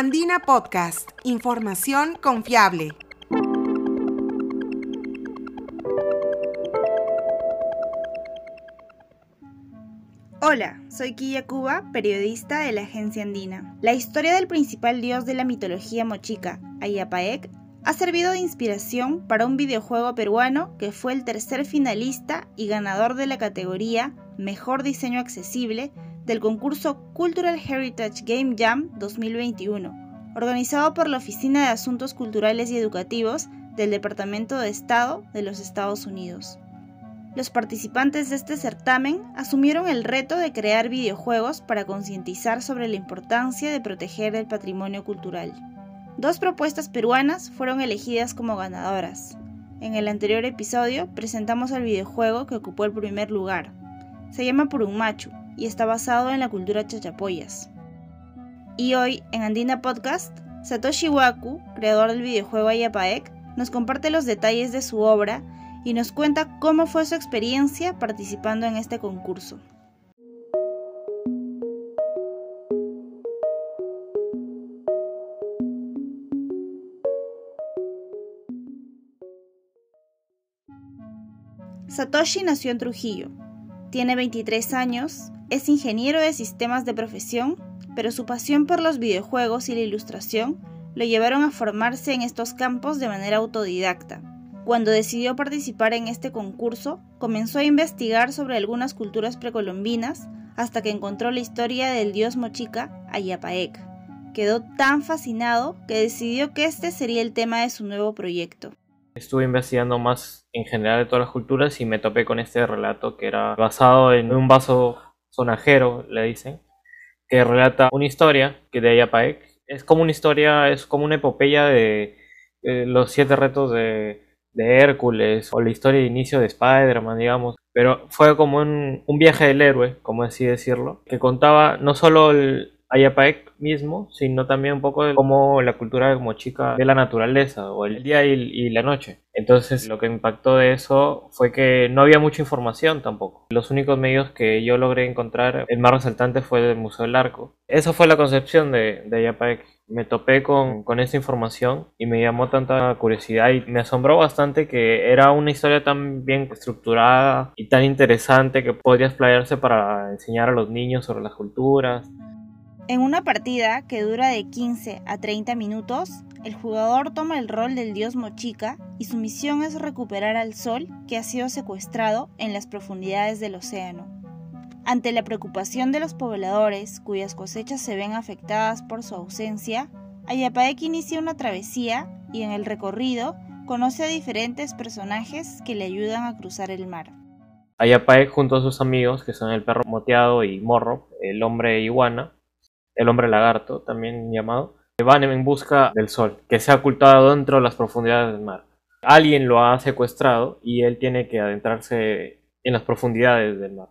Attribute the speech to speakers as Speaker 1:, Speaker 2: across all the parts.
Speaker 1: Andina Podcast, información confiable.
Speaker 2: Hola, soy Quilla Cuba, periodista de la agencia andina. La historia del principal dios de la mitología mochica, Ayapaek, ha servido de inspiración para un videojuego peruano que fue el tercer finalista y ganador de la categoría Mejor Diseño Accesible del concurso Cultural Heritage Game Jam 2021, organizado por la Oficina de Asuntos Culturales y Educativos del Departamento de Estado de los Estados Unidos. Los participantes de este certamen asumieron el reto de crear videojuegos para concientizar sobre la importancia de proteger el patrimonio cultural. Dos propuestas peruanas fueron elegidas como ganadoras. En el anterior episodio presentamos el videojuego que ocupó el primer lugar. Se llama Purunmachu y está basado en la cultura chachapoyas. Y hoy, en Andina Podcast, Satoshi Waku, creador del videojuego Ayapaek, nos comparte los detalles de su obra y nos cuenta cómo fue su experiencia participando en este concurso. Satoshi nació en Trujillo. Tiene 23 años, es ingeniero de sistemas de profesión, pero su pasión por los videojuegos y la ilustración lo llevaron a formarse en estos campos de manera autodidacta. Cuando decidió participar en este concurso, comenzó a investigar sobre algunas culturas precolombinas hasta que encontró la historia del dios mochica Ayapaek. Quedó tan fascinado que decidió que este sería el tema de su nuevo proyecto.
Speaker 3: Estuve investigando más en general de todas las culturas y me topé con este relato que era basado en un vaso sonajero, le dicen, que relata una historia que de Ayapaek es como una historia, es como una epopeya de, los siete retos de, Hércules o la historia de inicio de Spider-Man, digamos. Pero fue como un, un, viaje del héroe, como así decirlo, que contaba no solo el, Ayapaek mismo, sino también un poco de cómo la cultura como chica de la naturaleza, o el día y, la noche. Entonces lo que impactó de eso fue que no había mucha información tampoco. Los únicos medios que yo logré encontrar, el más resaltante fue del Museo del Arco. Esa fue la concepción de, de. Me topé con, con esa información y me llamó tanta curiosidad y me asombró bastante que era una historia tan bien estructurada y tan interesante que podría explayarse para enseñar a los niños sobre las culturas.
Speaker 2: En una partida que dura de 15 a 30 minutos, el jugador toma el rol del dios Mochica y su misión es recuperar al sol que ha sido secuestrado en las profundidades del océano. Ante la preocupación de los pobladores, cuyas cosechas se ven afectadas por su ausencia, Ayapaek inicia una travesía y en el recorrido conoce a diferentes personajes que le ayudan a cruzar el mar.
Speaker 3: Ayapaek junto a sus amigos, que son el perro moteado y morro, el hombre iguana, el hombre lagarto, también llamado, van en busca del sol, que se ha ocultado dentro de las profundidades del mar. Alguien lo ha secuestrado y él tiene que adentrarse en las profundidades del mar.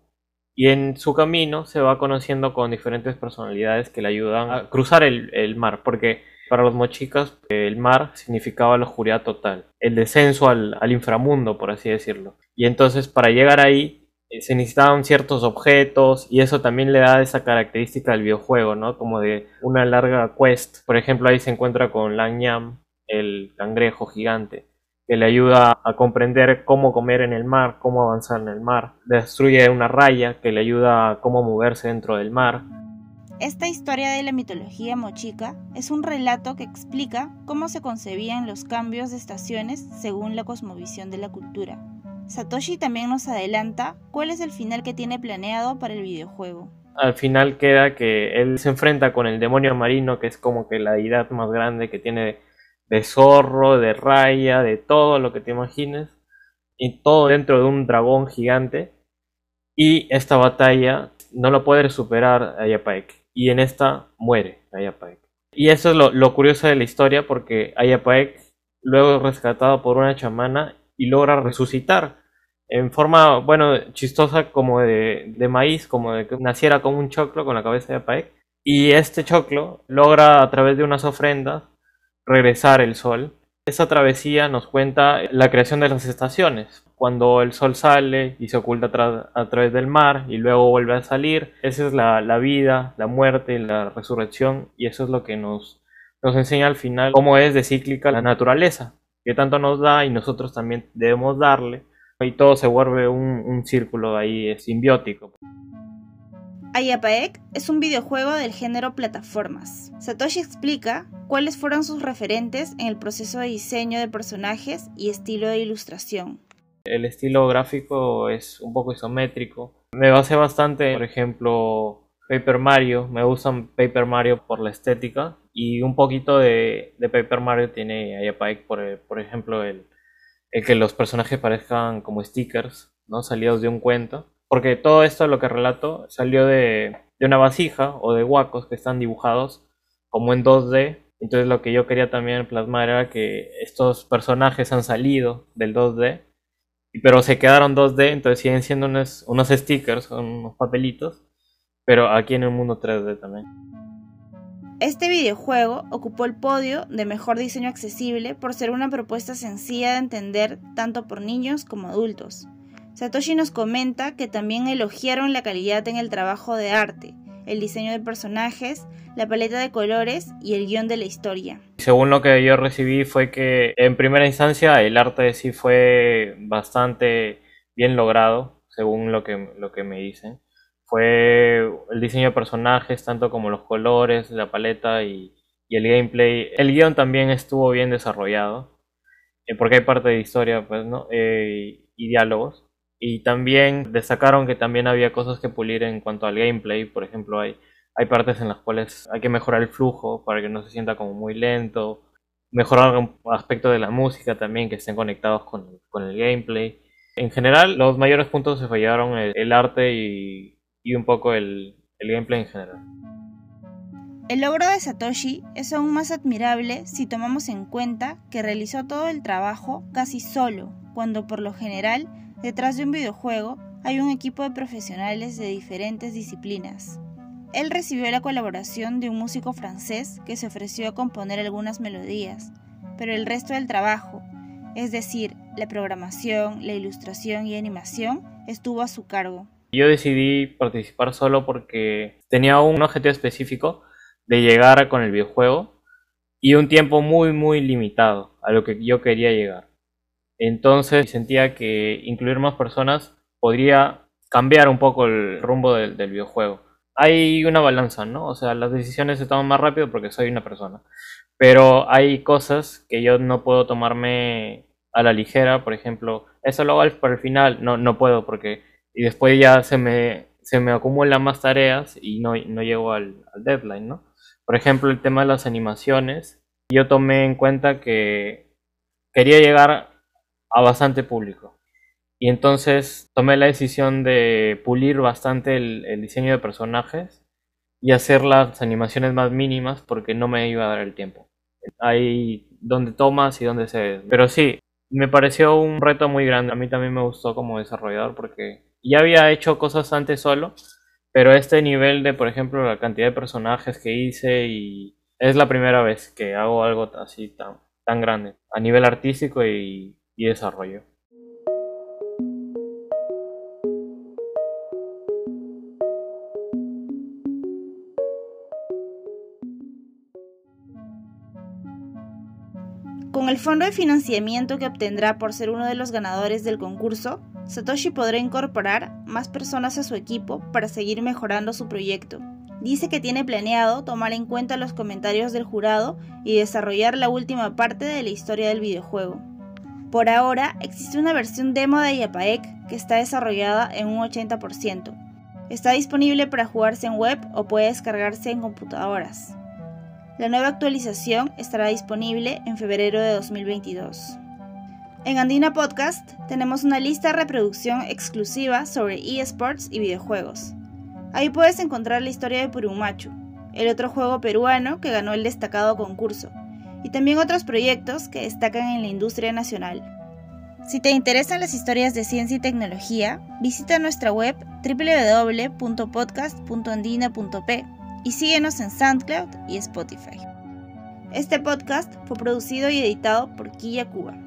Speaker 3: Y en su camino se va conociendo con diferentes personalidades que le ayudan a cruzar el, mar, porque para los mochicas el mar significaba la oscuridad total, el descenso al, al inframundo, por así decirlo. Y entonces para llegar ahí se necesitaban ciertos objetos y eso también le da esa característica al videojuego, ¿no? Como de una larga quest. Por ejemplo, ahí se encuentra con Lang Yam, el cangrejo gigante, que le ayuda a comprender cómo comer en el mar, cómo avanzar en el mar. Destruye una raya que le ayuda a cómo moverse dentro del mar.
Speaker 2: Esta historia de la mitología mochica es un relato que explica cómo se concebían los cambios de estaciones según la cosmovisión de la cultura. Satoshi también nos adelanta cuál es el final que tiene planeado para el videojuego.
Speaker 3: Al final queda que él se enfrenta con el demonio marino, que es como que la deidad más grande que tiene de zorro, de raya, de todo lo que te imagines, y todo dentro de un dragón gigante. Y esta batalla no lo puede superar Ayapaek, y en esta muere Ayapaek. Y eso es lo, lo curioso de la historia, porque Ayapaek, luego rescatado por una chamana, y logra resucitar en forma, bueno, chistosa como de, maíz, como de que naciera como un choclo con la cabeza de Paek. Y este choclo logra a través de unas ofrendas regresar el sol. Esa travesía nos cuenta la creación de las estaciones. Cuando el sol sale y se oculta a, través del mar y luego vuelve a salir. Esa es la, la vida, la muerte, la resurrección y eso es lo que nos nos enseña al final cómo es de cíclica la naturaleza, que tanto nos da y nosotros también debemos darle, y todo se vuelve un, un círculo ahí simbiótico.
Speaker 2: Ayapaek es un videojuego del género plataformas. Satoshi explica cuáles fueron sus referentes en el proceso de diseño de personajes y estilo de ilustración.
Speaker 3: El estilo gráfico es un poco isométrico. Me basé bastante, por ejemplo, Paper Mario. Me gustan Paper Mario por la estética y un poquito de, Paper Mario tiene Ayapaek, por, por ejemplo, el, el que los personajes parezcan como stickers, ¿no? Salidos de un cuento porque todo esto, lo que relato, salió de, una vasija o de huacos que están dibujados como en 2D. Entonces lo que yo quería también plasmar era que estos personajes han salido del 2D, pero se quedaron 2D, entonces siguen siendo unos, unos stickers, unos papelitos, pero aquí en el mundo 3D también.
Speaker 2: Este videojuego ocupó el podio de mejor diseño accesible por ser una propuesta sencilla de entender tanto por niños como adultos. Satoshi nos comenta que también elogiaron la calidad en el trabajo de arte, el diseño de personajes, la paleta de colores y el guion de la historia.
Speaker 3: Según lo que yo recibí fue que en primera instancia el arte sí fue bastante bien logrado, según lo que, lo que me dicen. Fue el diseño de personajes, tanto como los colores, la paleta y, el gameplay. El guion también estuvo bien desarrollado, eh, porque hay parte de historia pues, ¿no? Eh, y diálogos. Y también destacaron que también había cosas que pulir en cuanto al gameplay. Por ejemplo, hay, hay partes en las cuales hay que mejorar el flujo para que no se sienta como muy lento. Mejorar un aspecto de la música también, que estén conectados con, el gameplay. En general, los mayores puntos se fallaron el, arte y, y, un poco el, el gameplay en general.
Speaker 2: El logro de Satoshi es aún más admirable si tomamos en cuenta que realizó todo el trabajo casi solo, cuando por lo general Detrás de un videojuego hay un equipo de profesionales de diferentes disciplinas. Él recibió la colaboración de un músico francés que se ofreció a componer algunas melodías, pero el resto del trabajo, es decir, la programación, la ilustración y animación, estuvo a su cargo.
Speaker 3: Yo decidí participar solo porque tenía un objetivo específico de llegar con el videojuego y un tiempo muy muy limitado a lo que yo quería llegar. Entonces sentía que incluir más personas podría cambiar un poco el rumbo del, videojuego. Hay una balanza, ¿no? O sea, las decisiones se toman más rápido porque soy una persona. Pero hay cosas que yo no puedo tomarme a la ligera. Por ejemplo, eso lo hago para el final. No, no puedo porque... Y después ya se me, se me acumulan más tareas y no, no llego al, deadline, ¿no? Por ejemplo, el tema de las animaciones. Yo tomé en cuenta que quería llegar a bastante público. Y entonces tomé la decisión de pulir bastante el, diseño de personajes y hacer las animaciones más mínimas porque no me iba a dar el tiempo. Hay donde tomas y donde se... Pero sí, me pareció un reto muy grande. A mí también me gustó como desarrollador porque ya había hecho cosas antes solo, pero este nivel de, por ejemplo, la cantidad de personajes que hice y es la primera vez que hago algo así tan, tan grande a nivel artístico y y desarrollo.
Speaker 2: Con el fondo de financiamiento que obtendrá por ser uno de los ganadores del concurso, Satoshi podrá incorporar más personas a su equipo para seguir mejorando su proyecto. Dice que tiene planeado tomar en cuenta los comentarios del jurado y desarrollar la última parte de la historia del videojuego. Por ahora, existe una versión demo de Yapaek que está desarrollada en un 80%. Está disponible para jugarse en web o puede descargarse en computadoras. La nueva actualización estará disponible en febrero de 2022. En Andina Podcast tenemos una lista de reproducción exclusiva sobre eSports y videojuegos. Ahí puedes encontrar la historia de Purumachu, el otro juego peruano que ganó el destacado concurso, y también otros proyectos que destacan en la industria nacional. Si te interesan las historias de ciencia y tecnología, visita nuestra web www.podcast.andina.p y síguenos en SoundCloud y Spotify. Este podcast fue producido y editado por Quilla Cuba.